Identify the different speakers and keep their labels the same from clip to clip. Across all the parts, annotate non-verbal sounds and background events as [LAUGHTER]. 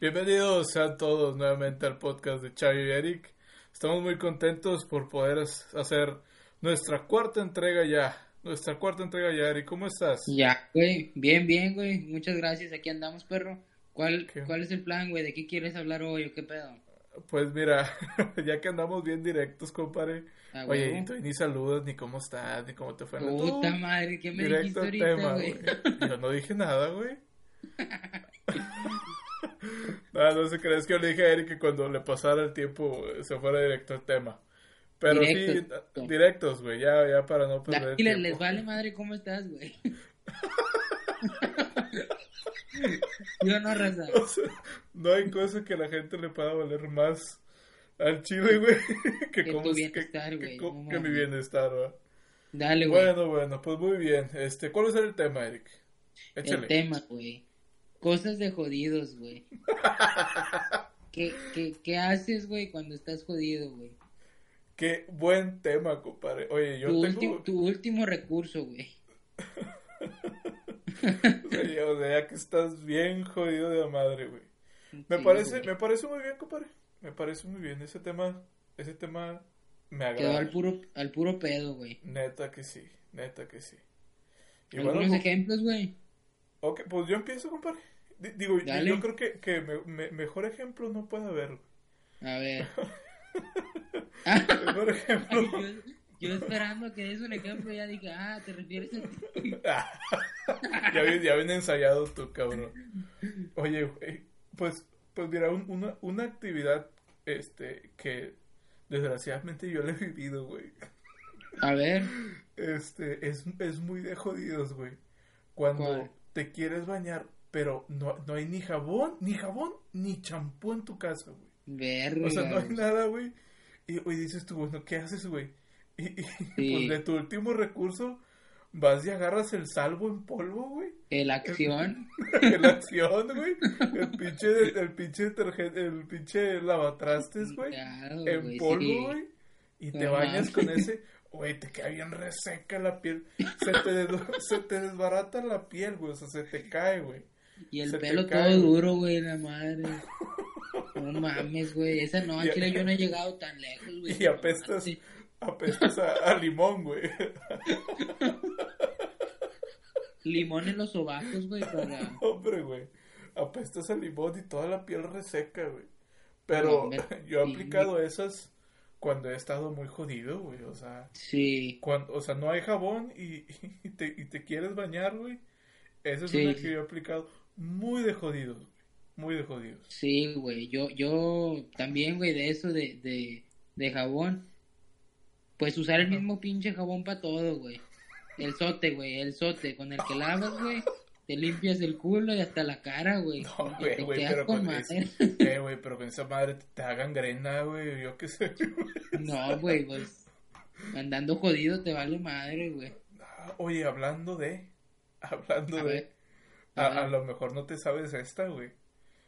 Speaker 1: Bienvenidos a todos nuevamente al podcast de Chavi y Eric. Estamos muy contentos por poder hacer nuestra cuarta entrega ya. Nuestra cuarta entrega ya, Eric. ¿Cómo estás?
Speaker 2: Ya, güey. Bien, bien, güey. Muchas gracias. Aquí andamos, perro. ¿Cuál, ¿cuál es el plan, güey? ¿De qué quieres hablar hoy o qué pedo?
Speaker 1: Pues mira, [LAUGHS] ya que andamos bien directos, compadre. Ah, Oye, y tú ni saludas, ni cómo estás, ni cómo te fue.
Speaker 2: Puta madre, ¿qué me Directo dijiste ahorita, güey?
Speaker 1: Yo no dije nada, güey. [LAUGHS] no, [LAUGHS] no se crees que yo le dije a Eric que cuando le pasara el tiempo eh, se fuera directo al tema. Pero sí, directos, güey, ya, ya para no perder
Speaker 2: Y les vale madre cómo estás, güey. [LAUGHS] yo no raza.
Speaker 1: no hay cosa que a la gente le pueda valer más al chile, güey, [LAUGHS] que, que, como, bienestar, que, que, mi bienestar, ¿verdad?
Speaker 2: Dale, güey.
Speaker 1: Bueno, bueno, pues muy bien. Este, ¿cuál es el tema, Eric?
Speaker 2: Échale. El tema, güey. Cosas de jodidos, güey. [LAUGHS] ¿Qué, qué, ¿Qué haces, güey, cuando estás jodido, güey?
Speaker 1: Qué buen tema, compadre. Oye, yo
Speaker 2: tu
Speaker 1: tengo...
Speaker 2: tu último recurso, güey. [LAUGHS]
Speaker 1: o, sea, ya que estás bien jodido de la madre, güey. Me parece, me parece muy bien, compadre. Me parece muy bien. Ese tema, ese tema me agrada.
Speaker 2: Quedó al puro, al puro pedo, güey.
Speaker 1: Neta que sí, neta que sí.
Speaker 2: Y ¿Algunos pues, ejemplos, güey?
Speaker 1: Ok, pues yo empiezo, compadre. Digo, yo creo que, que me, mejor ejemplo no puede haber.
Speaker 2: A ver.
Speaker 1: mejor [LAUGHS] ejemplo.
Speaker 2: yo, esperando que des un ejemplo ya dije, ah, te refieres a ti. [LAUGHS]
Speaker 1: ya, ya viene ensayado tu cabrón. Oye, pues, pues mira, una, una actividad este que desgraciadamente yo la he vivido, güey.
Speaker 2: A ver.
Speaker 1: Este, es, es muy de jodidos, güey. Cuando te quieres bañar, pero no, no hay ni jabón, ni jabón, ni champú en tu casa, güey.
Speaker 2: Verga.
Speaker 1: O sea, no hay nada, güey. Y dices tú, bueno, ¿qué haces, güey? Y, [LAUGHS] pues de tu último recurso vas y agarras el salvo en polvo, güey.
Speaker 2: El acción. [LAUGHS]
Speaker 1: el acción, güey. El pinche, el pinche detergente, el pinche lavatrastes, güey. en polvo, güey. Y te bañas con ese. Güey, te queda bien reseca la piel. Se te, [LAUGHS] se te desbarata la piel, güey. O sea, se te cae, güey.
Speaker 2: Y el pelo todo duro, güey, la madre. No mames, güey. Esa [LAUGHS] no, aquí yo no he [LAUGHS] llegado tan lejos, güey.
Speaker 1: Y apestas, apestas a, limón, güey.
Speaker 2: Limón en los sobacos, güey, para...
Speaker 1: Hombre, güey. Apestas a limón y toda la piel reseca, güey. Pero yo he aplicado esas cuando he estado muy jodido, güey, o sea.
Speaker 2: Sí.
Speaker 1: Cuando, o sea, no hay jabón y, [LAUGHS] y, te, y te quieres bañar, güey. Esa es una que yo he aplicado muy de jodidos, güey. Muy de jodidos.
Speaker 2: Sí, güey. Yo, yo también, güey, de eso de, de, de jabón. Pues usar el mismo pinche jabón para todo, güey. El sote, güey, el sote con el que lavas, güey te limpias el culo y hasta la cara, güey.
Speaker 1: No, güey, güey, pero con, eh, [LAUGHS] güey, pero con esa madre te, hagan grena, güey, yo qué sé.
Speaker 2: no, güey, pues andando jodido te vale madre, güey.
Speaker 1: Oye, hablando de, hablando de, a, lo mejor no te sabes esta, güey.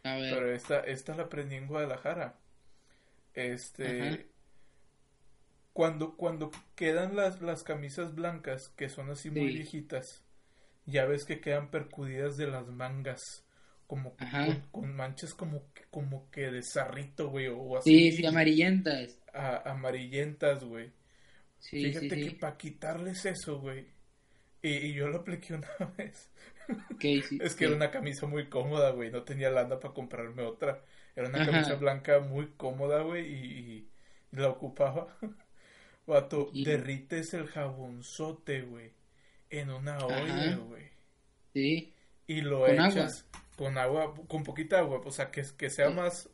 Speaker 1: A ver. Pero esta, esta la aprendí en Guadalajara. Este, cuando, cuando quedan las, las camisas blancas, que son así muy viejitas, ya ves que quedan percudidas de las mangas como con, manchas como que, como que de zarrito, güey, o
Speaker 2: así. Sí, sí, amarillentas.
Speaker 1: amarillentas, güey. Sí, Fíjate que para quitarles eso, güey. Y, yo lo apliqué una [LAUGHS] vez. es que era una camisa muy cómoda, güey. No tenía lana para comprarme otra. Era una camisa blanca muy cómoda, güey, y, y, la ocupaba. [LAUGHS] Vato, derrites el jabonzote, güey, en una olla, güey. Sí. Y lo echas con agua, con poquita agua, o sea, que, que sea más,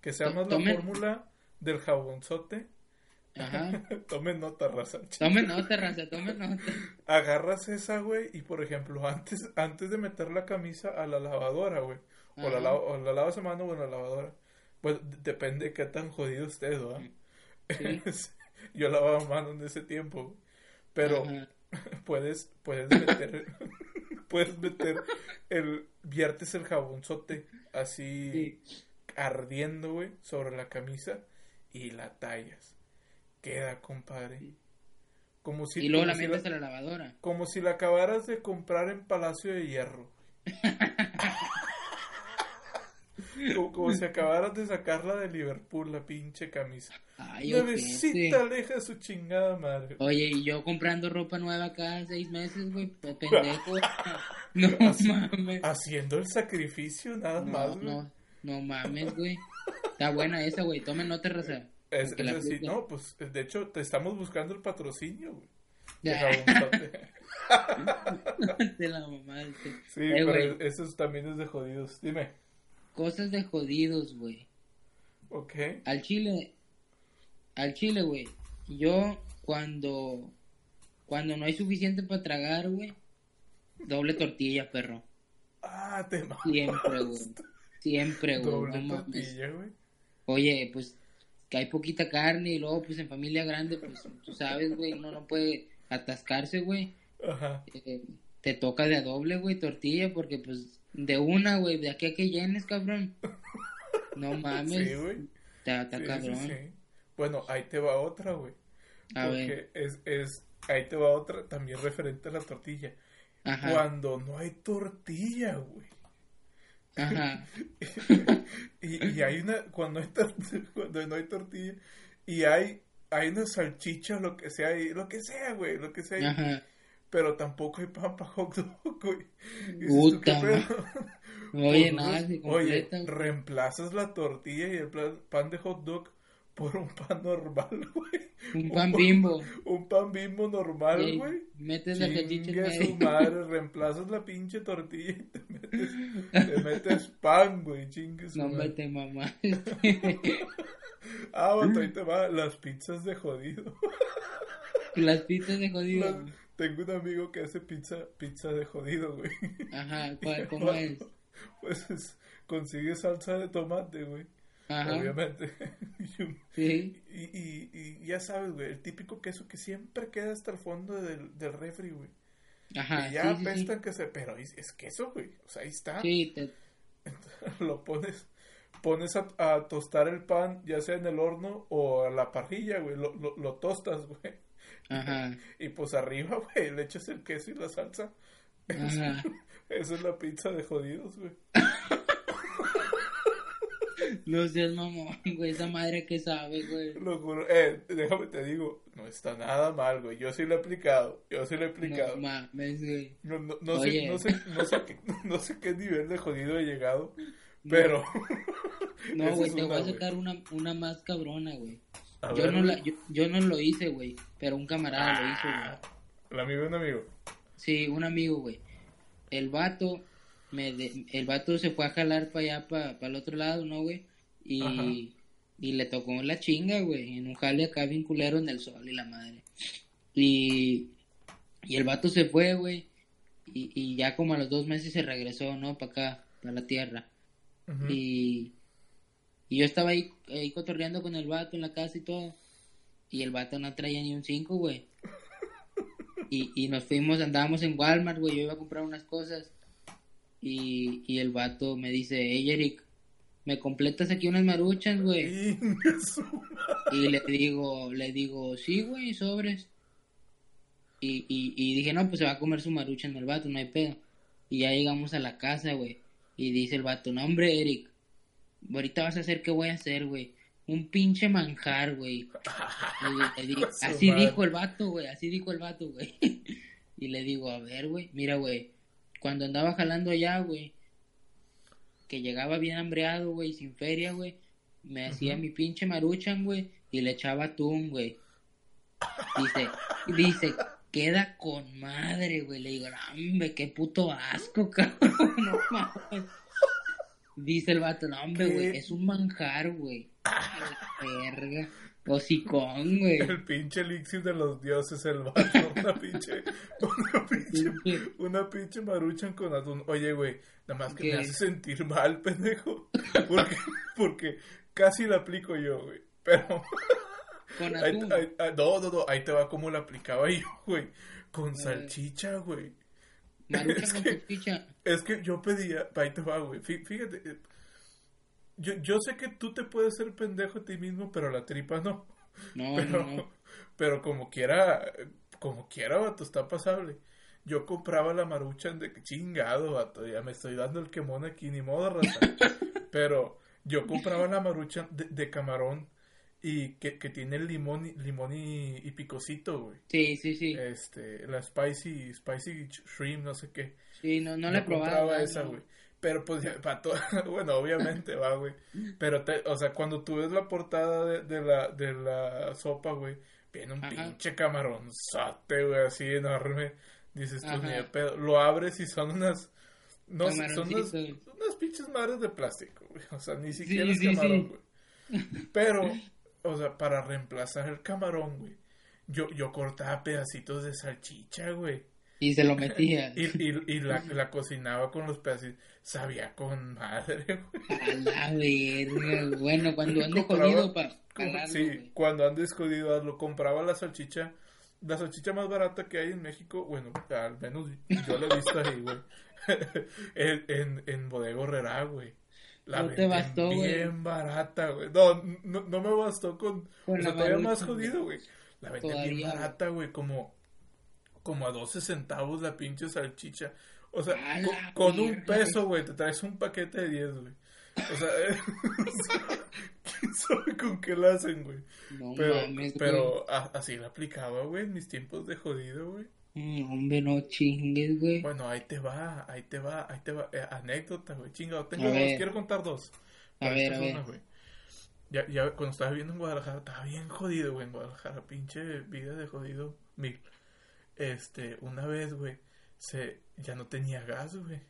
Speaker 1: que sea más la fórmula del jabonzote. Ajá. [LAUGHS] tomen nota, raza.
Speaker 2: Tomen nota, raza, tomen nota.
Speaker 1: Agarras esa, güey, y por ejemplo, antes, antes de meter la camisa a la lavadora, güey, o la, o la lavas a mano o en la lavadora, pues depende de qué tan jodido estés, ¿verdad? [LAUGHS] Yo lavaba a mano en ese tiempo, pero [LAUGHS] puedes, puedes meter, [LAUGHS] puedes meter el, viertes el jabonzote así ardiendo, güey, sobre la camisa y la tallas. Queda, compadre.
Speaker 2: Como si, y luego la metes a la lavadora.
Speaker 1: Como si la acabaras de comprar en Palacio de Hierro. [LAUGHS] como, si acabaras de sacarla de Liverpool, la pinche camisa. Ay, Nuevecita, aleja su chingada madre.
Speaker 2: Oye, y yo comprando ropa nueva cada seis meses, güey, pendejo. [LAUGHS] no
Speaker 1: mames. Haciendo el sacrificio, nada más,
Speaker 2: güey. No, no mames, güey. Está buena esa, güey. Tomen nota, raza.
Speaker 1: Es, es así, no, pues de hecho te estamos buscando el patrocinio, güey. [LAUGHS] De la mamá. [LAUGHS] Sí, eh, pero eso también es de jodidos. Dime.
Speaker 2: Cosas de jodidos, güey. Ok. Al chile, al chile, güey. Yo cuando, cuando no hay suficiente para tragar, güey, doble tortilla, perro. Ah, te Siempre, güey. Siempre, güey. Doble tortilla, güey. Oye, pues que hay poquita carne y luego, pues en familia grande, pues tú sabes, güey, uno no puede atascarse, güey. Ajá. Eh, te toca de a doble, güey, tortilla, porque pues de una, güey, de aquí a que llenes, cabrón. No [LAUGHS] mames. Sí, güey. Está,
Speaker 1: cabrón. bueno, ahí te va otra, güey. A porque Es, es, ahí te va otra también referente a la tortilla. Ajá. Cuando no hay tortilla, güey. Ajá. [LAUGHS] y, y, hay una, cuando, hay [LAUGHS] cuando no hay tortilla y hay, hay una salchicha, lo que sea, lo que sea, güey, lo que sea. Ajá pero tampoco hay pan para hot dog, [LAUGHS] güey. Puta. [LAUGHS] Oye, [LAUGHS] nada, Oye, reemplazas la tortilla y el pan de hot dog por un pan normal, güey.
Speaker 2: Un pan bimbo.
Speaker 1: Un pan bimbo normal, güey. Metes la salchicha en su madre, reemplazas la pinche tortilla y te metes, te metes pan, güey, chingue No mete mamá. ah, bueno, ahí te va las pizzas de jodido.
Speaker 2: Las pizzas de jodido.
Speaker 1: Tengo un amigo que hace pizza, pizza de jodido, güey. Ajá, [LAUGHS] ¿cómo es? Pues consigue salsa de tomate, güey. Ajá. Obviamente. [LAUGHS] sí. Y, y, y, ya sabes, güey, el típico queso que siempre queda hasta el fondo del, del refri, güey. Ajá. Y ya apestan que se. Pero es, queso, güey. O sea, ahí está. Sí, te... [LAUGHS] lo pones. Pones a, a, tostar el pan, ya sea en el horno o a la parrilla, güey. Lo, lo, lo tostas, güey. Ajá. Y pues arriba, [LAUGHS] güey, le echas el queso y la salsa. Ajá. [LAUGHS] Esa es la pizza de jodidos, güey.
Speaker 2: No seas mamón, güey, esa madre que sabe, güey.
Speaker 1: Lo juro, eh, déjame te digo, no está nada mal, güey. Yo sí lo he aplicado, yo sí lo he aplicado. No mames, güey. No, no, no sé, no, sé, no, sé qué, [LAUGHS] no sé qué nivel de jodido he llegado, pero...
Speaker 2: No, güey, te voy a sacar una, una más cabrona, güey yo, no la, yo, no lo hice, güey, pero un camarada lo hizo, güey.
Speaker 1: ¿El amigo de un amigo?
Speaker 2: Sí, un amigo, güey. El vato, me el vato se fue a jalar para allá, para el otro lado, ¿no, güey? Y, y le tocó la chinga, güey, en un jale acá vinculero en el sol y la madre. Y, y el vato se fue, güey, y, y ya como a los dos meses se regresó, ¿no? Para acá, para la tierra. Y y yo estaba ahí, ahí cotorreando con el vato en la casa y todo. Y el vato no traía ni un 5, güey. Y, y nos fuimos, andábamos en Walmart, güey. Yo iba a comprar unas cosas. Y, y el vato me dice, hey Eric, ¿me completas aquí unas maruchas, güey? y le digo, le digo, sí, güey, sobres. Y, y, y dije, no, pues se va a comer su marucha en el vato, no hay pedo. Y ya llegamos a la casa, güey. Y dice el vato, no, hombre, Eric, ahorita vas a hacer qué voy a hacer, güey. Un pinche manjar, güey. [LAUGHS] así dijo el vato, güey. Así dijo el vato, güey. [LAUGHS] y le digo, a ver, güey. Mira, güey. Cuando andaba jalando allá, güey. Que llegaba bien hambreado, güey. Sin feria, güey. Me hacía mi pinche maruchan, güey. Y le echaba atún, güey. Dice, dice, queda con madre, güey. Le digo, hombre, qué puto asco, [LAUGHS] cabrón. No mames. Dice el vato, no, hombre, güey, es un manjar, güey. Verga. Hocicón, güey.
Speaker 1: El pinche elixir de los dioses, el vato. [LAUGHS] Una pinche, una pinche, una pinche maruchan con atún. Oye, güey, nada más que me hace sentir mal, pendejo. Porque, porque casi la aplico yo, güey. Pero. [LAUGHS] Con atún. no, no, no, ahí te va como la aplicaba yo, güey. Con salchicha, güey. Con salchicha. Es que yo pedía, ahí te va, güey. Fíjate, eh, yo, yo sé que tú te puedes ser pendejo a ti mismo, pero la tripa no. No, [LAUGHS] pero, no, pero como quiera, como quiera, vato, está pasable. Yo compraba la maruchan de chingado, vato, ya me estoy dando el quemón aquí, ni modo, raza. [LAUGHS] pero yo compraba la maruchan de, camarón y que, que, tiene limón, limón y, y picosito, güey.
Speaker 2: Sí, sí, sí.
Speaker 1: Este, la spicy, spicy shrimp, no sé qué.
Speaker 2: Sí, no, no la he probado.
Speaker 1: esa, güey. Pero pues, para todo, [LAUGHS] bueno, obviamente va, güey. Pero, te, o sea, cuando tú ves la portada de, de la, de la sopa, güey, viene un pinche camaronzote, güey, así enorme. Dices tú, ni pedo. Lo abres y son unas, no, son unas, unas pinches madres de plástico, güey. O sea, ni siquiera es camarón, güey. [LAUGHS] Pero, o sea, para reemplazar el camarón, güey, yo, yo cortaba pedacitos de salchicha, güey.
Speaker 2: Y se lo [LAUGHS] metía.
Speaker 1: y, y, y la, la, cocinaba con los pedacitos. Sabía con madre,
Speaker 2: güey. A la verga. Bueno, cuando [LAUGHS] ande jodido para
Speaker 1: Sí, cuando ande jodido, lo compraba la salchicha. La salchicha más barata que hay en México, bueno, al menos yo la he visto ahí, güey. [LAUGHS] en, en, en Bodega Herrera, güey. La no te bastó, bien barata, güey. No, no, no, me bastó con... con o sea, todavía más jodido, güey. La venden bien barata, güey, como como a 12 centavos la pinche salchicha. O sea, con, un peso, güey, te traes un paquete de 10, güey. O sea, [LAUGHS] ¿quién sabe con qué la hacen, güey? No pero, mames, pero así la aplicaba, güey, en mis tiempos de jodido, güey.
Speaker 2: Mm, hombre, no chingues, güey.
Speaker 1: Bueno, ahí te va, ahí te va, ahí te va. Eh, anécdota, güey, chingado. Tengo dos, quiero contar dos. A ver, a ver. Ya, ya cuando estaba viviendo en Guadalajara, estaba bien jodido, güey, en Guadalajara. Pinche vida de jodido mil. Este, una vez, güey, se, ya no tenía gas, güey.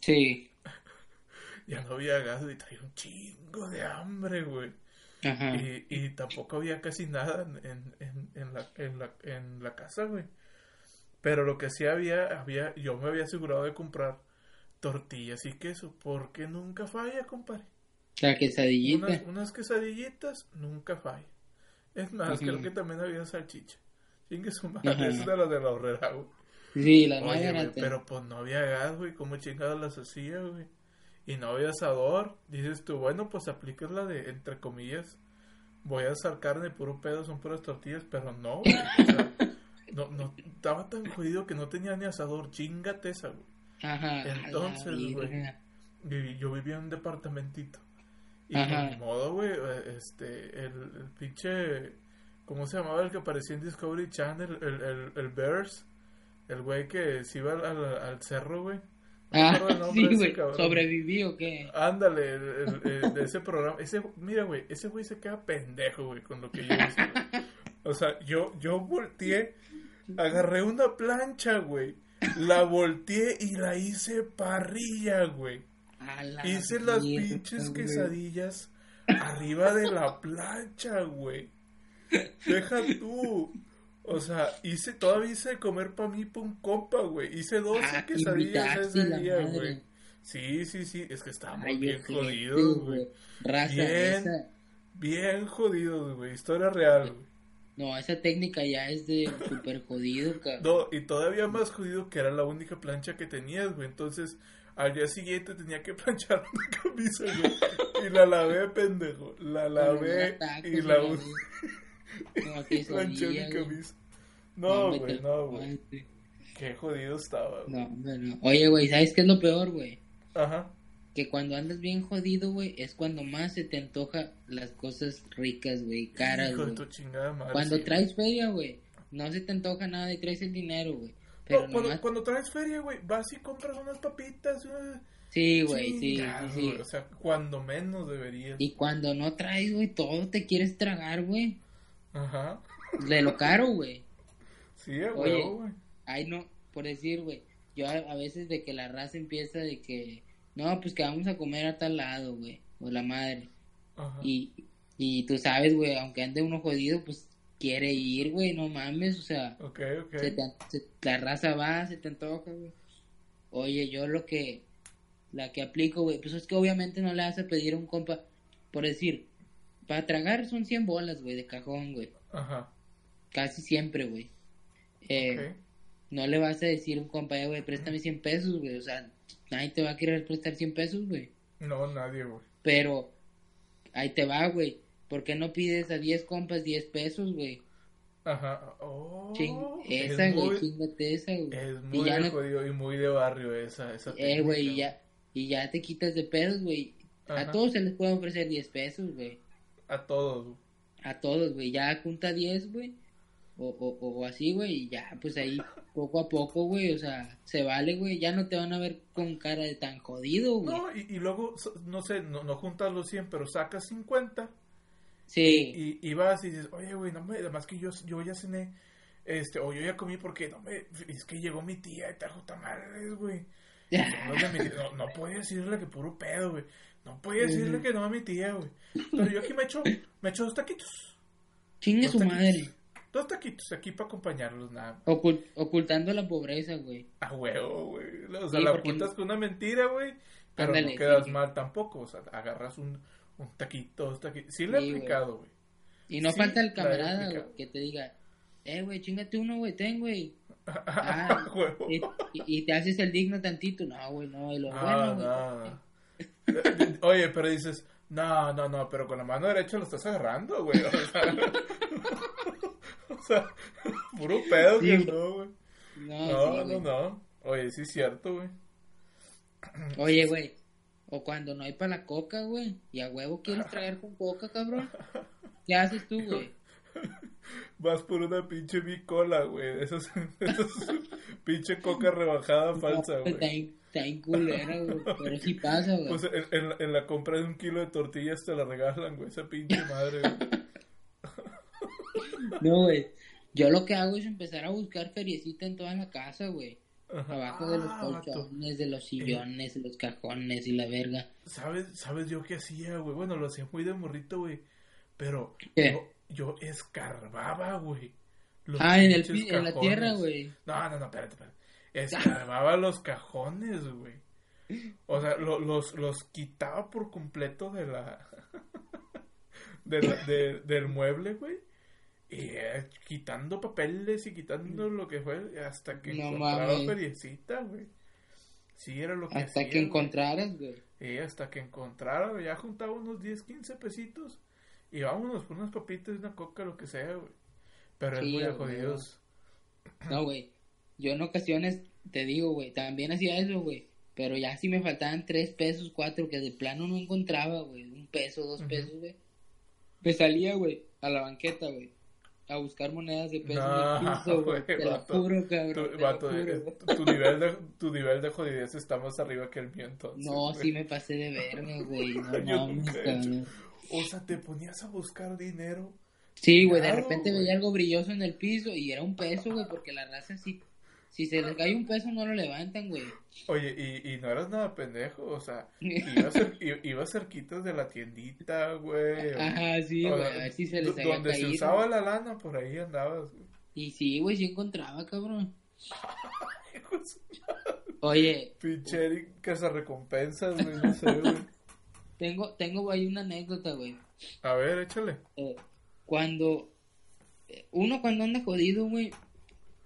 Speaker 1: Sí. [LAUGHS] ya no había gas, y traía un chingo de hambre, güey. Ajá. Y, y tampoco había casi nada en, en, en, la, en, la, en la casa, güey. Pero lo que sí había, había, yo me había asegurado de comprar tortillas y queso, porque nunca falla, compadre.
Speaker 2: La quesadillita.
Speaker 1: Unas, unas quesadillitas nunca falla. Es más, creo que también había salchicha. Chingue su [LAUGHS] madre, es de la de la horrera, güey. Sí, la Oye, pero pues no había gas, güey, ¿cómo chingados las hacía, güey? Y no había asador. Dices tú, bueno, pues aplicas la de, entre comillas, voy a asar carne puro pedo, son puras tortillas, pero no, güey. O sea, [LAUGHS] no, no, estaba tan jodido que no tenía ni asador, chingate esa, güey. Ajá. Entonces, güey, yo vivía en un departamentito. Y Ajá. por modo, güey, este, el, el pinche ¿Cómo se llamaba el que aparecía en Discovery Channel? El, el, el Bears. El güey que se iba al, al, cerro, güey.
Speaker 2: Ah, [LAUGHS] sí, güey. ¿Sobreviví o qué?
Speaker 1: Ándale, [LAUGHS] de ese programa. Ese, mira, güey, ese güey se queda pendejo, güey, con lo que yo hice. O sea, yo, yo volteé, agarré una plancha, güey. La volteé y la hice parrilla, güey. Hice las pinches quesadillas arriba de la plancha, güey. Deja tú. O sea, hice, todavía hice comer para mí por un compa, güey. Hice 12 ah, quesadillas ese día, güey. Sí, sí, sí. Es que estábamos bien jodidos, güey. Bien, bien jodidos, güey. Historia real, güey.
Speaker 2: No, esa técnica ya es de súper jodido, cabrón.
Speaker 1: No, y todavía más jodido que era la única plancha que tenías, güey. Entonces, al día siguiente tenía que [LAUGHS] planchar una camisa, güey. Y la lavé, pendejo. La lavé y la usé. [LAUGHS] No, güey, no, güey. Qué jodido estaba,
Speaker 2: No, no. Oye, güey, ¿sabes qué es lo peor, güey? Ajá. Que cuando andas bien jodido, güey, es cuando más se te antoja las cosas ricas, güey, caras, güey. Cuando traes feria, güey, no se te antoja nada y traes el dinero, güey.
Speaker 1: Pero cuando, cuando, traes feria, güey, vas y compras unas papitas,
Speaker 2: Sí, güey, sí, sí, sí.
Speaker 1: O sea, cuando menos deberías.
Speaker 2: Y cuando no traes, güey, todo te quieres tragar, güey.
Speaker 1: Ajá.
Speaker 2: De lo caro, güey.
Speaker 1: Sí, güey.
Speaker 2: Ay, no, por decir, güey. Yo a, veces de que la raza empieza de que, no, pues que vamos a comer a tal lado, güey. O la madre. Ajá. Y, y tú sabes, güey, aunque ande uno jodido, pues quiere ir, güey, no mames, o sea.
Speaker 1: Ok, ok.
Speaker 2: la raza va, se te antoja, güey. Oye, yo lo que, la que aplico, güey, pues es que obviamente no le vas a pedir a un compa, por decir, para tragar son 100 bolas, güey, de cajón, güey. Ajá. Casi siempre, güey. Eh, No le vas a decir a un compa, eh, güey, préstame 100 pesos, güey. O sea, nadie te va a querer prestar 100 pesos, güey.
Speaker 1: No, nadie, güey.
Speaker 2: Pero, ahí te va, güey. ¿Por qué no pides a 10 compas 10 pesos, güey?
Speaker 1: Ajá. Oh,
Speaker 2: esa, güey, chingate esa, güey.
Speaker 1: Es muy de jodido y muy de barrio esa, esa
Speaker 2: Eh, güey, y ya, y ya te quitas de pedos, güey. A todos se les puede ofrecer 10 pesos, güey.
Speaker 1: A todos,
Speaker 2: A todos, güey. Ya junta 10, güey. O, o, o así, güey. Y ya, pues ahí, poco a poco, güey. O sea, se vale, güey. Ya no te van a ver con cara de tan jodido, güey.
Speaker 1: No, y, y luego, no sé, no, no juntas los 100, pero sacas 50.
Speaker 2: Sí.
Speaker 1: Y, y vas y dices, oye, güey, no me, además que yo, yo ya cené, este, o yo ya comí porque, no me, es que llegó mi tía y trajo tamales, güey. [LAUGHS] No, no, podía decirle que puro pedo, güey. No podía decirle que no a mi tía, güey. Pero yo aquí me echo, me echo dos taquitos.
Speaker 2: Chingue su madre.
Speaker 1: Dos taquitos aquí para acompañarlos, nada.
Speaker 2: ocultando la pobreza, güey.
Speaker 1: A huevo, güey. O sea, la ocultas con una mentira, güey. Pero no quedas mal tampoco. O sea, agarras un, un taquito, dos taquitos. Sí, lo he aplicado, güey.
Speaker 2: Y no falta el camarada que te diga, eh, güey, chingate uno, güey, ten, güey. [LAUGHS] Ah, y, y, te haces el digno tantito. No, güey, no, lo bueno,
Speaker 1: güey. [LAUGHS] Oye, pero dices, no, no, no, pero con la mano derecha lo estás agarrando, güey. O sea, o sea [LAUGHS] puro pedo que no, güey. No, no, no, Oye, sí es cierto, güey.
Speaker 2: Oye, güey, o cuando no hay para la coca, güey. Y a huevo quieres traer con coca, cabrón. [LAUGHS] ¿Qué haces tú, güey?
Speaker 1: Vas por una pinche bicola, güey. Esas, [LAUGHS] esas pinche coca rebajada falsa, güey.
Speaker 2: Está en culera, güey. Pero sí pasa, güey.
Speaker 1: Pues en, en, la compra de un kilo de tortillas te la regalan, güey. Esa pinche madre, güey.
Speaker 2: No, güey. Yo lo que hago es empezar a buscar feriecita en toda la casa, güey. Abajo de los ah, colchones, de los sillones, de los cajones y la verga.
Speaker 1: ¿Sabes, ¿Sabes yo qué hacía, güey? Bueno, lo hacía muy de morrito, güey. Pero yo, yo, escarbaba, güey.
Speaker 2: Ah, en, el, en la tierra, güey.
Speaker 1: No, no, no, espérate, espérate. [LAUGHS] Escarbaba los cajones, güey. O sea, los, los quitaba por completo de la... [LAUGHS] de de, del mueble, güey eh, quitando papeles y quitando lo que fue hasta que no encontraba feriecita, güey. Sí, era lo que
Speaker 2: Hasta que encontraras, güey.
Speaker 1: Sí, hasta que encontrara, ya juntaba unos 10, 15 pesitos y vámonos por unas papitas, una coca, lo que sea, güey. Pero es muy jodidos.
Speaker 2: No, güey. Yo en ocasiones te digo, güey, también hacía eso, güey. Pero ya si me faltaban 3 pesos, 4, que de plano no encontraba, güey. Un peso, dos pesos, güey. Me salía, güey, a la banqueta, güey a buscar monedas de peso no, en el piso, [LAUGHS] güey. Te lo juro, cabrón. Tu, vato,
Speaker 1: tu, nivel de, tu nivel de jodidez está más arriba que el mío entonces.
Speaker 2: No, sí me pasé de verme, güey. No [LAUGHS] mames,
Speaker 1: O sea, te ponías a buscar dinero.
Speaker 2: Sí, güey, de repente veía algo brilloso en el piso y era un peso, güey, porque la raza sí si se les cae un peso, no lo levantan, güey.
Speaker 1: Oye, y, y no eras nada pendejo, o sea, [LAUGHS] ibas, cer iba cerquitas de la tiendita, güey.
Speaker 2: Ajá, sí, güey, a ver si se les había
Speaker 1: Donde se usaba la lana, por ahí andabas, güey.
Speaker 2: Y sí, güey, sí encontraba, cabrón. [LAUGHS] Oye.
Speaker 1: Pinche casa recompensas, güey, no sé, güey. [LAUGHS]
Speaker 2: Tengo, tengo ahí una anécdota, güey.
Speaker 1: A ver, échale.
Speaker 2: Eh, cuando, eh, uno cuando anda jodido, güey,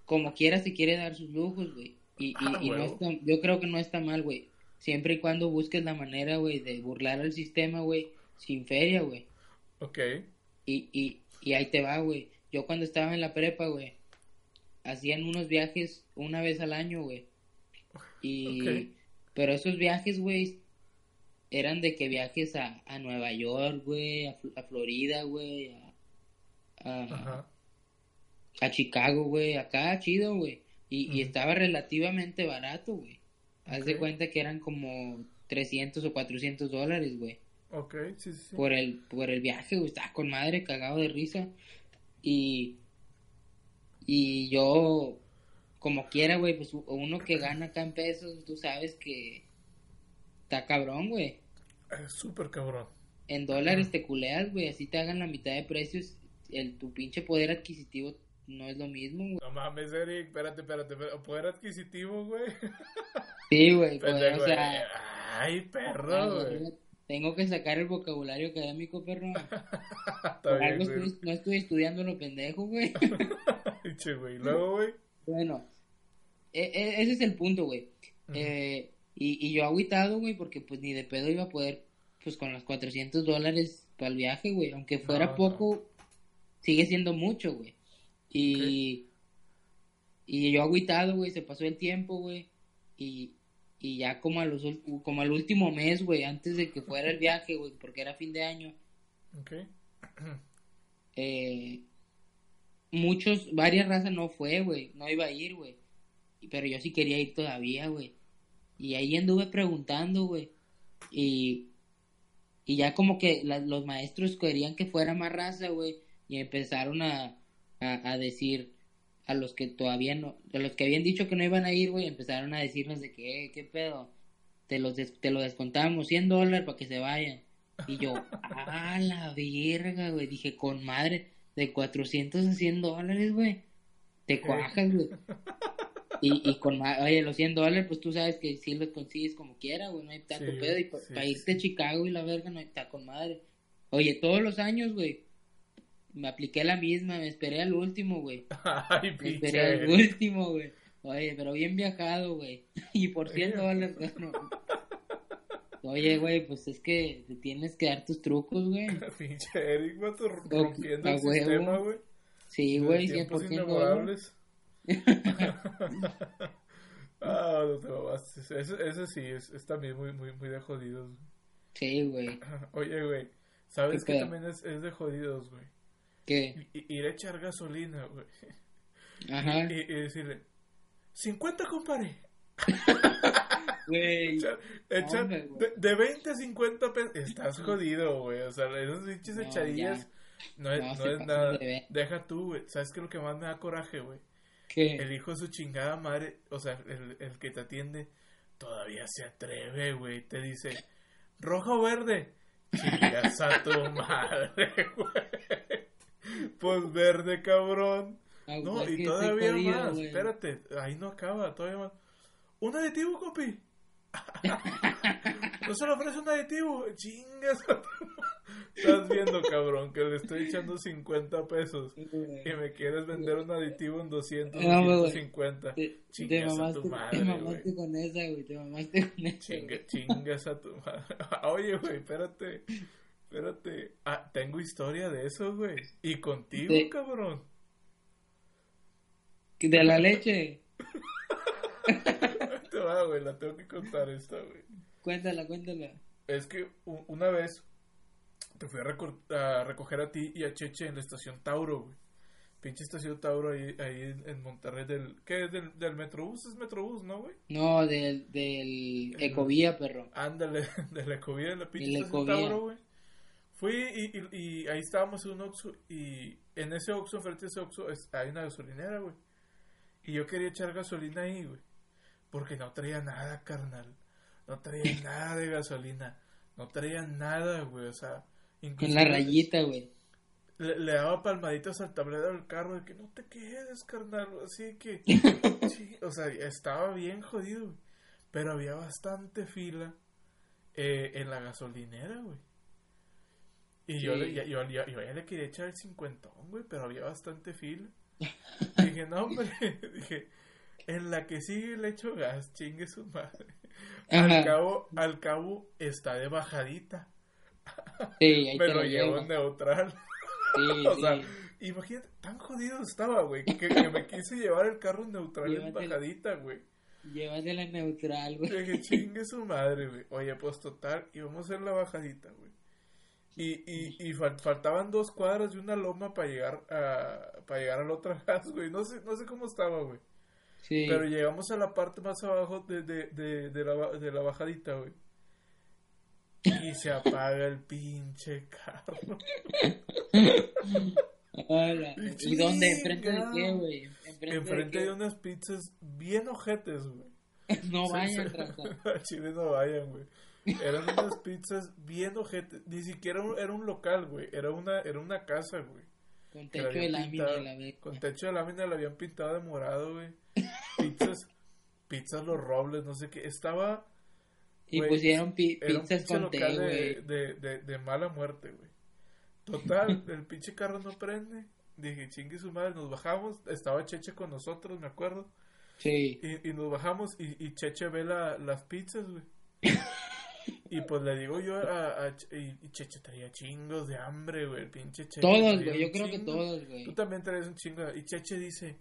Speaker 2: como quiera se quiere dar sus lujos, güey. Y, y, ah, no está, yo creo que no está mal, güey. Siempre y cuando busques la manera, güey, de burlar al sistema, güey, sin feria, güey.
Speaker 1: Ok.
Speaker 2: Y, y, y ahí te va, güey. Yo cuando estaba en la prepa, güey, hacían unos viajes una vez al año, güey. Y... Pero esos viajes, güey, eran de que viajes a, a Nueva York, güey, a, a, Florida, güey, a, a, a Chicago, güey, acá chido, güey. Y, y, estaba relativamente barato, güey. Haz de cuenta que eran como 300 o 400 dólares, güey.
Speaker 1: Ok, sí, sí.
Speaker 2: Por el, por el viaje, güey. Estaba con madre, cagado de risa. Y, Y yo, como quiera, güey, pues uno que gana acá en pesos, tú sabes que está cabrón, güey.
Speaker 1: Es súper cabrón.
Speaker 2: En dólares te culeas, güey, así te hagan la mitad de precios, el, tu pinche poder adquisitivo no es lo mismo, güey.
Speaker 1: No mames, Eric, espérate, espérate, poder adquisitivo, güey.
Speaker 2: Sí, güey, [LAUGHS] o sea...
Speaker 1: Ay, perro, güey.
Speaker 2: Tengo que sacar el vocabulario académico, perro. [LAUGHS] Por algo no estoy estudiando lo pendejo, güey. [LAUGHS]
Speaker 1: che, güey. Luego, güey.
Speaker 2: Bueno, e, e, ese es el punto, güey. eh, y, y yo agüitado, güey, porque pues ni de pedo iba a poder, pues con los 400 dólares para el viaje, güey. Aunque fuera poco, sigue siendo mucho, güey. Y, y yo agüitado, güey, se pasó el tiempo, güey. Y, y ya como, a los, como al último mes, güey, antes de que fuera el viaje, güey, porque era fin de año.
Speaker 1: Ok. [CLEARS THROAT]
Speaker 2: eh, muchos, varias razas no fue, güey, no iba a ir, güey. Pero yo sí quería ir todavía, güey. Y ahí anduve preguntando, güey. Y, y ya como que los maestros querían que fuera más raza, güey. Y empezaron a, a, a decir, a los que todavía no, a los que habían dicho que no iban a ir, güey, empezaron a decirnos de que, eh, ¿qué pedo? Te, los te lo descontamos 100 dólares para que se vayan. Y yo, [LAUGHS] a la verga, güey, dije, con madre, de 400 a 100 dólares, güey, te cuajas, güey. Y, y con, oye, los 100 dólares, pues tú sabes que si los consigues como quiera, güey, no hay tanto pedo. Y para irte a Chicago y la verga, no hay está con madre. Oye, todos los años, güey, me apliqué la misma, me esperé al último, güey. [LAUGHS]
Speaker 1: Ay,
Speaker 2: me esperé al último, güey. Oye, pero bien viajado, güey. [LAUGHS] Y por 100 dólares, no. [LAUGHS] Oye, güey, pues es que te tienes que dar tus trucos, güey.
Speaker 1: Pinche Eric, güey, rompiendo el sistema, güey.
Speaker 2: Sí, güey, 100%.
Speaker 1: ah, no te mamaste. Ese, ese sí, es, es, también muy, muy, muy de jodidos.
Speaker 2: Sí, güey. [CLEARS THROAT]
Speaker 1: Oye, güey, ¿sabes que también es, es de jodidos, güey?
Speaker 2: ¿Qué?
Speaker 1: Ir a echar gasolina, güey.
Speaker 2: Ajá.
Speaker 1: Y, decirle, 50, compadre. [LAUGHS]
Speaker 2: Güey.
Speaker 1: Echar, de, 20 a 50 pesos. Estás jodido, güey. O sea, esas pinches echadillas. No es, no, es nada. Deja tú, güey. ¿Sabes qué es lo que más me da coraje, güey?
Speaker 2: ¿Qué?
Speaker 1: El hijo de su chingada madre, o sea, el, el que te atiende, todavía se atreve, güey. Te dice, rojo o verde. Chingas a tu [LAUGHS] madre, güey. Pues verde, cabrón. Ah, no, y todavía más. Espérate, ahí no acaba, todavía más. ¿Un aditivo, copi? [LAUGHS] ¿No se le ofrece un aditivo? Chingas. Estás viendo, cabrón, que le estoy echando 50 pesos y me quieres vender un aditivo en 200, no, 250. chingas a tu madre, Te
Speaker 2: mamaste con esa, güey. Te mamaste con esa.
Speaker 1: chingas a tu madre. [LAUGHS] Oye, güey, espérate. Espérate. Ah, tengo historia de eso, güey. Y contigo, cabrón.
Speaker 2: ¿De la leche? [LAUGHS]
Speaker 1: Te va, güey. La tengo que contar esta, güey.
Speaker 2: Cuéntala, cuéntala.
Speaker 1: Es que una vez te fui a, recoger a ti y a Cheche en la estación Tauro, güey. Pinche estación Tauro ahí, ahí en, Monterrey del... ¿Qué es? ¿Del, del Metrobús? Es Metrobús, ¿no, güey?
Speaker 2: No, del, del Ecovía, perro.
Speaker 1: Ándale, del [LAUGHS] Ecovía, de la pinche estación Tauro, güey. Fui y, y, ahí estábamos en un Oxxo y en ese Oxxo, enfrente de ese Oxxo, hay una gasolinera, güey. Y yo quería echar gasolina ahí, güey. Porque no traía nada, carnal. No traía [LAUGHS] nada de gasolina. No traía nada, güey. O sea,
Speaker 2: en la rayita, güey.
Speaker 1: Le, daba palmaditas al tablero del carro de que no te quedes, carnal. Así que, [LAUGHS] sí, o sea, estaba bien jodido, güey. Pero había bastante fila eh, en la gasolinera, güey. Y yo, le, yo, yo, yo, ya le quería echar el cincuentón, güey, pero había bastante fila. dije, no, hombre, dije, en la que sigue le echo gas, chingue su madre. Al cabo, al cabo está de bajadita.
Speaker 2: Sí,
Speaker 1: Me lo llevo en neutral.
Speaker 2: Sí, o sea,
Speaker 1: imagínate, tan jodido estaba, güey, que, me quise llevar el carro en neutral en bajadita, güey.
Speaker 2: Llévatela en neutral, güey.
Speaker 1: Dije, chingue su madre, güey. Oye, pues total, íbamos en la bajadita, güey. Y, y, y faltaban dos cuadras y una loma para llegar a para llegar al otro [LAUGHS] gas, güey. No sé, no sé cómo estaba, güey.
Speaker 2: Sí.
Speaker 1: Pero llegamos a la parte más abajo de, de, de, de, la, de la bajadita, güey. Y se apaga el pinche carro. [LAUGHS]
Speaker 2: ¿Y dónde? ¿Enfrente de qué, güey?
Speaker 1: Enfrente, de, unas pizzas bien ojetes, güey. [LAUGHS]
Speaker 2: no vayan,
Speaker 1: Chile no vayan, güey. Eran unas pizzas bien ojetes. Ni siquiera era un local, güey. Era una, era una casa, güey.
Speaker 2: Con techo de lámina la
Speaker 1: Con techo de lámina la habían pintado de morado, güey. Pizzas, [LAUGHS] pizzas los robles, no sé qué. Estaba.
Speaker 2: Y pusieron pizzas con té,
Speaker 1: de, de, de, de, mala muerte, güey. Total, [LAUGHS] el pinche carro no prende. Dije, chingue su madre, nos bajamos. Estaba Cheche con nosotros, me acuerdo.
Speaker 2: Sí.
Speaker 1: Y, y nos bajamos y, y Cheche ve la, las pizzas, güey. [LAUGHS] Y pues le digo yo a, y, Cheche traía chingos de hambre, güey, el pinche Cheche.
Speaker 2: Todos, güey, yo creo que todos, güey.
Speaker 1: Tú también traes un chingo. Y Cheche dice,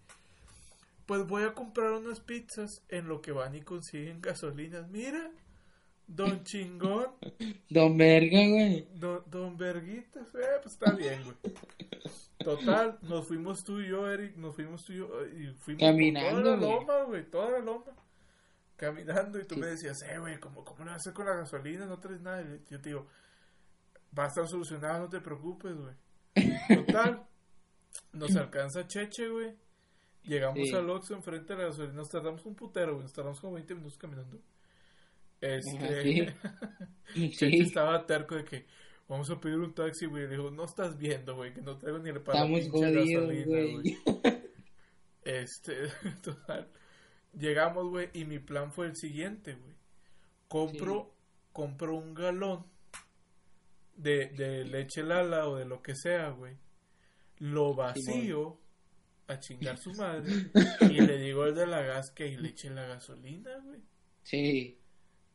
Speaker 1: pues voy a comprar unas pizzas en lo que van y consiguen gasolinas. Mira, don [LAUGHS] chingón.
Speaker 2: don verga, güey.
Speaker 1: Don, don verguitas, eh, pues está bien, güey. Total, nos fuimos tú y yo, Eric, nos fuimos tú y yo, y fuimos
Speaker 2: Caminando,
Speaker 1: toda la loma, güey, toda la loma caminando y tú me decías, eh, güey, ¿cómo, ¿cómo lo vas a hacer con la gasolina? No traes nada. Y yo te digo, va a estar solucionado, no te preocupes, güey. Total, [LAUGHS] nos alcanza Cheche, güey. Llegamos al Oxxo enfrente de la gasolina, nos tardamos un putero, güey, nos tardamos como 20 minutos caminando. Este, [LAUGHS] Cheche estaba terco de que vamos a pedir un taxi, güey. Le dijo, no estás viendo, güey, que no traigo ni el para
Speaker 2: Estamos jodidos, güey. [LAUGHS]
Speaker 1: Este, total Llegamos, güey, y mi plan fue el siguiente, güey. Compro, compro un galón de, de leche lala o de lo que sea, güey. Lo vacío a chingar su madre [LAUGHS] y le digo al de la gas que le eche la gasolina, güey.
Speaker 2: Sí.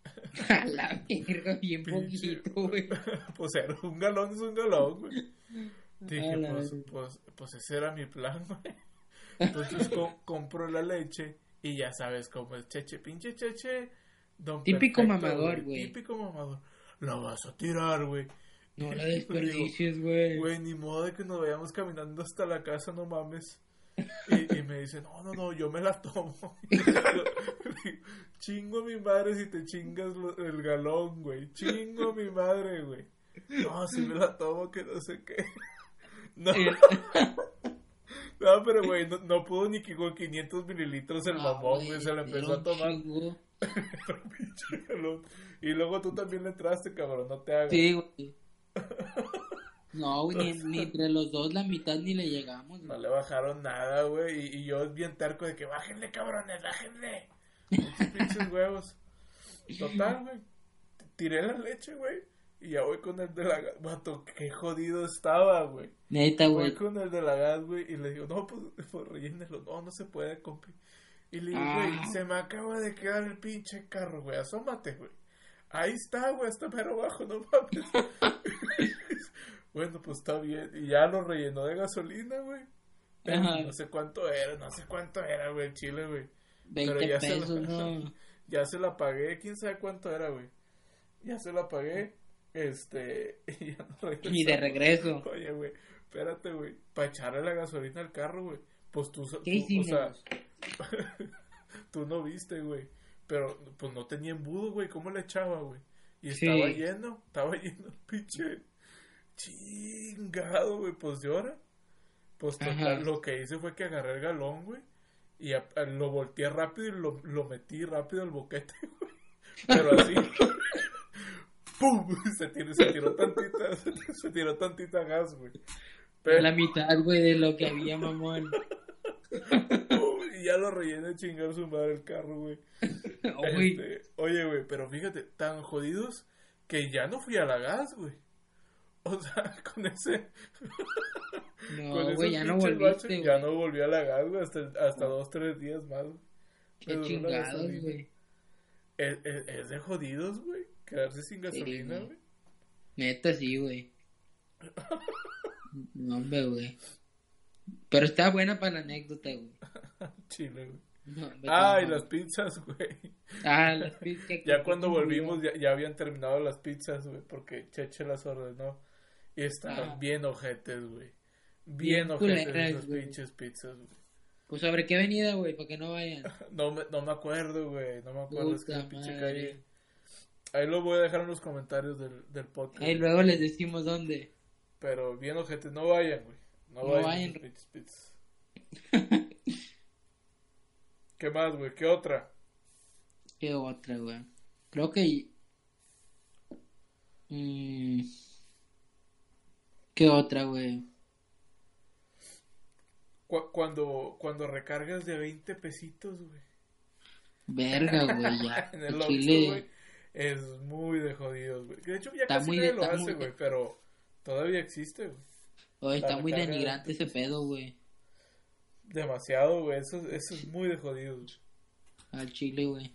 Speaker 2: [LAUGHS] A la mierda, bien poquito, güey. [LAUGHS]
Speaker 1: pues era un galón, es un galón, güey. Dije, pues, pues, pues, ese era mi plan, güey. Entonces compro la leche y ya sabes cómo es Cheche, pinche Cheche.
Speaker 2: Don típico mamador, güey.
Speaker 1: Típico mamador. La vas a tirar, güey.
Speaker 2: No [LAUGHS] la desperdicies, güey.
Speaker 1: Güey, ni modo de que nos vayamos caminando hasta la casa, no mames. [LAUGHS] Y, y, me dice, no, no, no, yo me la tomo. [LAUGHS] Chingo a mi madre si te chingas el galón, güey. Chingo a mi madre, güey. No, si me la tomo, que no sé qué. No. No, pero güey, no, pudo ni que con 500 mililitros el ah, mamón, güey, se lo empezó a tomar. [LAUGHS] y luego tú también le entraste, cabrón, no te hagas.
Speaker 2: Sí, güey. No, güey, ni, entre los dos la mitad ni le llegamos.
Speaker 1: No le bajaron nada, güey, y, y, yo bien terco de que bájenle, cabrones, bájenle. [LAUGHS] pinches huevos. Total, güey. Tiré la leche, güey. Y ya voy con el de la gas. Vato, qué jodido estaba, güey.
Speaker 2: Neta, güey.
Speaker 1: Voy con el de la gas, güey. Y le digo, no, pues, pues rellénelo. No, no se puede, compi. Y le digo, güey, ah. se me acaba de quedar el pinche carro, güey. Asómate, güey. Ahí está, güey, está pero abajo, no mames. [LAUGHS] bueno, pues está bien. Y ya lo rellenó de gasolina, güey. No sé cuánto era, no sé cuánto era, güey, el chile, güey.
Speaker 2: Pero ya pesos, se
Speaker 1: la, [LAUGHS] ya se la pagué, quién sabe cuánto era, güey. Ya se la pagué. Este, [LAUGHS] y ya no
Speaker 2: Y de regreso.
Speaker 1: Oye, güey, espérate, güey, para echarle la gasolina al carro, güey. Pues tú,
Speaker 2: ¿Qué tú o sea, [LAUGHS]
Speaker 1: tú no viste, güey. Pero, pues no tenía embudo, güey, ¿cómo le echaba, güey? Y estaba lleno, estaba lleno, pinche chingado, güey, pues llora. Pues total, lo que hice fue que agarré el galón, güey, y lo volteé rápido y lo, lo metí rápido al boquete, [LAUGHS] güey. Pero así. ¡Pum! [LAUGHS] Se tiró, se tiró tantita, [LAUGHS] se tiró tantita gas, güey.
Speaker 2: La mitad, güey, de lo que había, mamón. [LAUGHS]
Speaker 1: y ya lo rellené chingar su madre el carro, güey. Este, oye, güey, pero fíjate, tan jodidos que ya no fui a la gas, güey. O sea, con ese.
Speaker 2: No, güey, ya no volviste,
Speaker 1: Ya no volví a la gas, güey, hasta, hasta dos, tres días más.
Speaker 2: Qué chingados, güey.
Speaker 1: Es, es, es, de jodidos, güey. Quedarse sin gasolina, güey.
Speaker 2: Neta, sí, güey. no, hombre, güey. Pero está buena para la anécdota, güey. [LAUGHS]
Speaker 1: Chile, güey. ah, y las pizzas, güey.
Speaker 2: Ah, las pizzas. [LAUGHS]
Speaker 1: ya cuando volvimos ya, ya, habían terminado las pizzas, güey, porque Cheche las ordenó. Y estaban ah. bien ojetes, güey. Bien, bien ojetes esas pinches pizzas, güey.
Speaker 2: Pues sobre qué avenida, güey, para que no vayan.
Speaker 1: no, me, no me acuerdo, güey. No me acuerdo. es que pinche calle. Ahí lo voy a dejar en los comentarios del, del podcast.
Speaker 2: Ahí luego les decimos dónde.
Speaker 1: Pero bien ojete, no vayan, güey. No, no vayan. ¿Qué más, güey? ¿Qué otra? [LAUGHS]
Speaker 2: ¿Qué otra, güey? Creo que... Mm, ¿Qué otra, güey?
Speaker 1: cuando, cuando recargas de 20 pesitos, güey.
Speaker 2: Verga, güey, ya. [LAUGHS]
Speaker 1: en el Chile... es muy de jodidos, güey. De hecho, ya está casi nadie lo hace, güey, pero todavía existe, güey.
Speaker 2: Oye, está muy denigrante ese pedo, güey.
Speaker 1: Demasiado, güey. Eso, eso es muy de jodidos.
Speaker 2: Al chile, güey.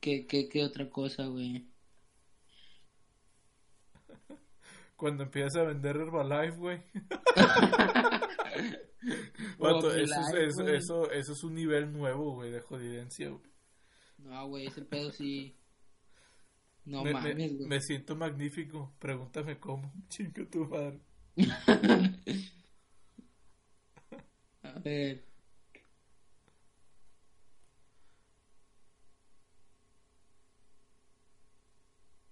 Speaker 2: ¿Qué, qué, ¿Qué otra cosa, güey?
Speaker 1: Cuando empiezas a vender Herbalife, güey. [LAUGHS] eso, es, eso, eso, es un nivel nuevo, güey, de jodidencia, güey.
Speaker 2: No, güey, ese pedo sí. No
Speaker 1: me, mames, güey. Me, siento magnífico. Pregúntame cómo. [LAUGHS] Chingo tu madre. [LAUGHS]
Speaker 2: a ver.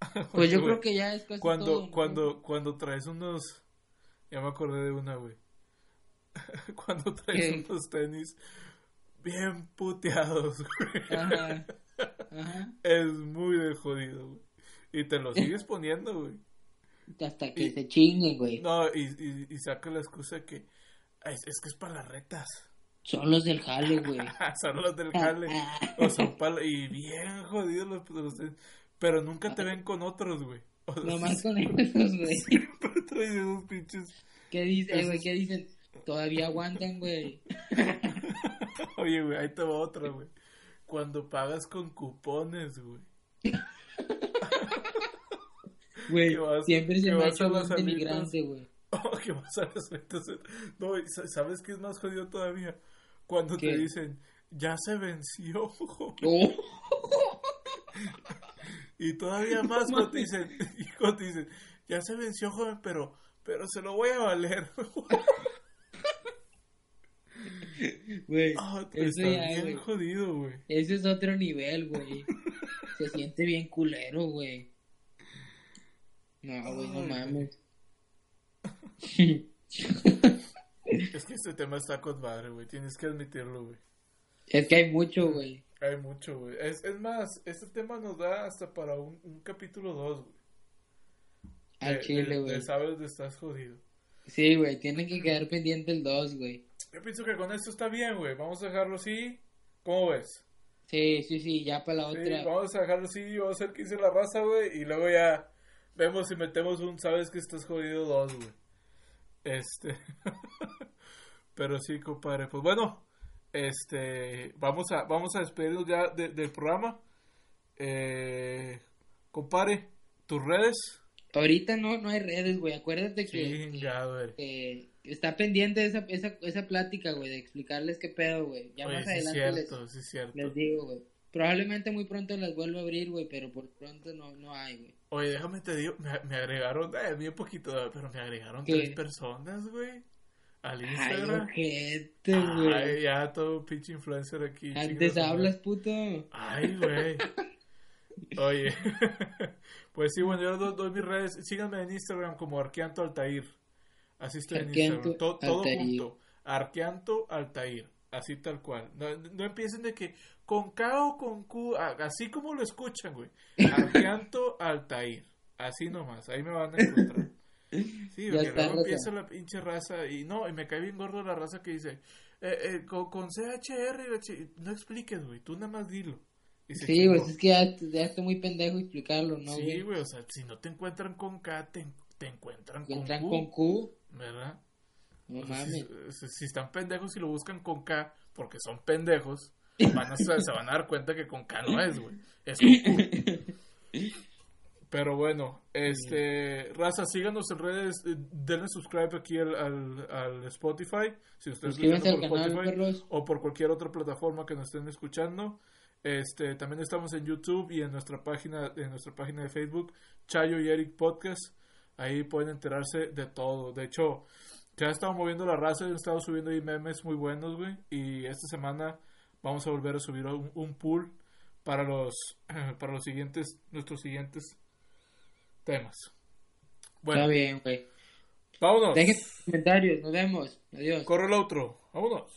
Speaker 2: [LAUGHS] Pues yo creo que ya es casi
Speaker 1: cuando, todo, Cuando, cuando traes unos... Ya me acordé de una, güey. cuando traes unos tenis bien puteados, güey. Ajá. Es muy de jodido, güey. Y te lo sigues poniendo, güey.
Speaker 2: Hasta que se chingue, güey.
Speaker 1: No, y, y, saca la excusa que es, es, que es para las retas.
Speaker 2: Son los del jale, güey. [LAUGHS]
Speaker 1: son los del jale. [LAUGHS] o son y bien jodidos los, los, Pero nunca te ven con otros, güey.
Speaker 2: Nomás con esos, güey.
Speaker 1: Siempre traes esos pinches.
Speaker 2: ¿Qué dicen, güey? ¿Qué dicen? Todavía aguantan, güey. [LAUGHS] [LAUGHS]
Speaker 1: Oye, güey, ahí te va otra, güey. Cuando pagas con cupones, güey.
Speaker 2: Güey, [LAUGHS] siempre se me ha hecho más denigrante, güey. [LAUGHS]
Speaker 1: Oh, que vas a las No, ¿sabes qué es más jodido todavía? Cuando te dicen, ya se venció. Oh. y todavía más cuando te dicen, y te dicen, ya se venció, joven, pero, pero se lo voy a valer.
Speaker 2: Güey, oh, eso ya,
Speaker 1: bien jodido, güey.
Speaker 2: Ese es otro nivel, güey. Se siente bien culero, güey. No, güey, no mames.
Speaker 1: es que este tema está con madre, güey. Tienes que admitirlo, güey.
Speaker 2: Es que hay mucho, güey.
Speaker 1: Hay mucho, güey. Es, es más, este tema nos da hasta para un, un capítulo 2, güey.
Speaker 2: Al chile, güey.
Speaker 1: Sabes de estás jodido.
Speaker 2: Sí, güey. Tiene que quedar pendiente el 2, güey.
Speaker 1: Yo pienso que con esto está bien, güey. Vamos a dejarlo así. ¿Cómo ves?
Speaker 2: Sí, sí, sí. Ya para la otra.
Speaker 1: vamos a dejarlo así. Vamos a hacer que hice la raza, güey. Y luego ya vemos si metemos un, sabes que estás jodido dos, güey. Este. [LAUGHS] Pero sí, compadre. Pues bueno, este. Vamos a, vamos a despedirnos ya del programa. Eh, compadre, tus redes.
Speaker 2: Ahorita no, no hay redes, güey. Acuérdate que.
Speaker 1: güey.
Speaker 2: Está pendiente esa, esa, esa plática, güey, de explicarles qué pedo, güey. Ya más adelante les digo, güey. Probablemente muy pronto las vuelvo a abrir, güey, pero por pronto no, no hay, güey.
Speaker 1: Oye, déjame te digo, me, me agregaron, eh, bien poquito, pero me agregaron tres personas, güey. Al Instagram.
Speaker 2: Ay, güey.
Speaker 1: Ay, ya todo pinche influencer aquí.
Speaker 2: Antes hablas, puto.
Speaker 1: Ay, güey. [LAUGHS] Oye. [LAUGHS] pues sí, bueno, yo doy, doy, mis redes. Síganme en Instagram como Arqueanto Altair. Así estoy en Instagram. todo junto. Arqueanto Altair. Así tal cual. No, no empiecen de que con K o con Q, así como lo escuchan, güey. Arqueanto [LAUGHS] Altair. Así nomás, ahí me van a encontrar. Sí, porque luego empieza la pinche raza y no, y me cae bien gordo la raza que dice, eh, eh, con, con, CHR, no expliques, güey, tú nada más dilo.
Speaker 2: Sí, güey, es que ya, ya está muy pendejo explicarlo, ¿no?
Speaker 1: Sí, güey, o sea, si no te encuentran con K, te, te encuentran,
Speaker 2: encuentran
Speaker 1: con,
Speaker 2: Q.
Speaker 1: ¿Verdad? No mames. Si, si, están pendejos y lo buscan con K, porque son pendejos, [LAUGHS] van a, se van a dar cuenta que con K no es, güey. Es [LAUGHS] Pero bueno, este, raza, síganos en redes, eh, denle subscribe aquí al, al, Spotify, si ustedes están por Spotify o por cualquier otra plataforma que nos estén escuchando. Este, también estamos en YouTube y en nuestra página, en nuestra página de Facebook, Chayo y Eric Podcast. Ahí pueden enterarse de todo. De hecho, ya estamos moviendo la raza, he estado subiendo ahí memes muy buenos, güey. Y esta semana vamos a volver a subir un, pool para los [CLEARS THROAT] para los siguientes nuestros siguientes temas.
Speaker 2: Bueno, Está bien, güey.
Speaker 1: Vámonos.
Speaker 2: Dejen comentarios, nos vemos. Adiós.
Speaker 1: Corre el otro. Vámonos.